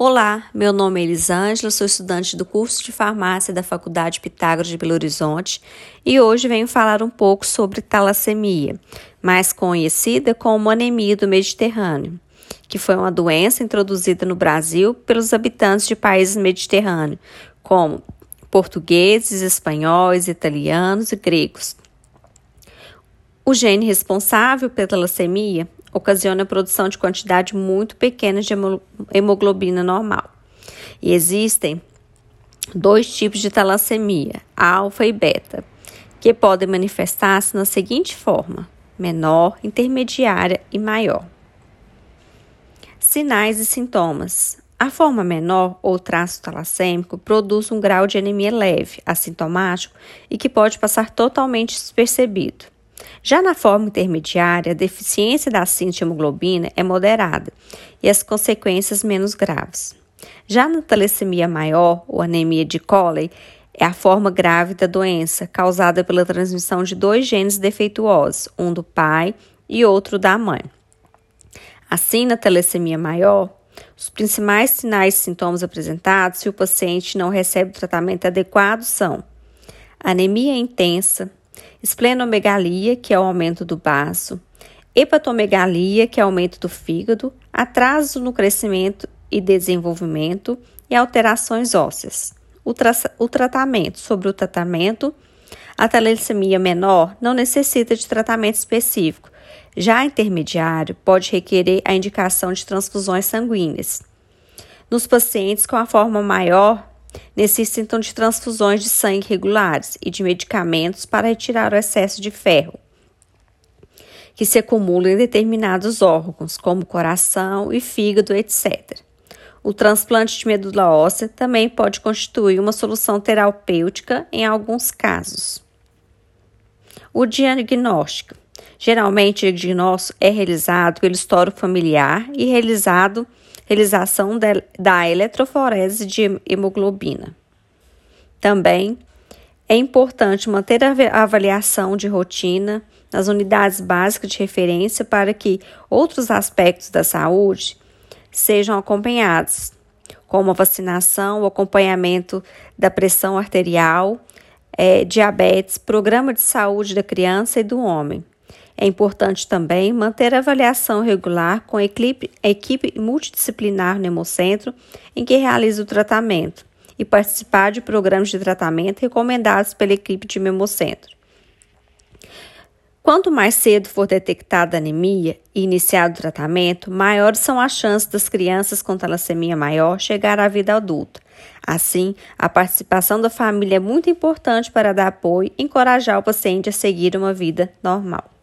Olá, meu nome é Elisângela, sou estudante do curso de farmácia da Faculdade Pitágoras de Belo Horizonte e hoje venho falar um pouco sobre talassemia, mais conhecida como anemia do Mediterrâneo, que foi uma doença introduzida no Brasil pelos habitantes de países mediterrâneos, como portugueses, espanhóis, italianos e gregos. O gene responsável pela talassemia ocasiona a produção de quantidade muito pequena de hemoglobina normal. E existem dois tipos de talassemia, alfa e beta, que podem manifestar-se na seguinte forma: menor, intermediária e maior. Sinais e sintomas. A forma menor ou traço talassêmico produz um grau de anemia leve, assintomático e que pode passar totalmente despercebido. Já na forma intermediária, a deficiência da hemoglobina é moderada e as consequências menos graves. Já na talassemia maior, ou anemia de Coley, é a forma grave da doença, causada pela transmissão de dois genes defeituosos, um do pai e outro da mãe. Assim, na talassemia maior, os principais sinais e sintomas apresentados se o paciente não recebe o tratamento adequado são anemia intensa, esplenomegalia, que é o aumento do baço, hepatomegalia, que é o aumento do fígado, atraso no crescimento e desenvolvimento e alterações ósseas. O, tra o tratamento sobre o tratamento, a talassemia menor não necessita de tratamento específico. Já intermediário pode requerer a indicação de transfusões sanguíneas. Nos pacientes com a forma maior, necessitam de transfusões de sangue regulares e de medicamentos para retirar o excesso de ferro que se acumula em determinados órgãos, como coração e fígado, etc. O transplante de medula óssea também pode constituir uma solução terapêutica em alguns casos. O diagnóstico. Geralmente, o diagnóstico é realizado pelo histórico familiar e realizado realização de, da eletroforese de hemoglobina. Também é importante manter a avaliação de rotina nas unidades básicas de referência para que outros aspectos da saúde sejam acompanhados, como a vacinação, o acompanhamento da pressão arterial, é, diabetes, programa de saúde da criança e do homem. É importante também manter a avaliação regular com a equipe, multidisciplinar no Hemocentro em que realiza o tratamento e participar de programas de tratamento recomendados pela equipe de Hemocentro. Quanto mais cedo for detectada anemia e iniciado o tratamento, maiores são as chances das crianças com talassemia maior chegar à vida adulta. Assim, a participação da família é muito importante para dar apoio e encorajar o paciente a seguir uma vida normal.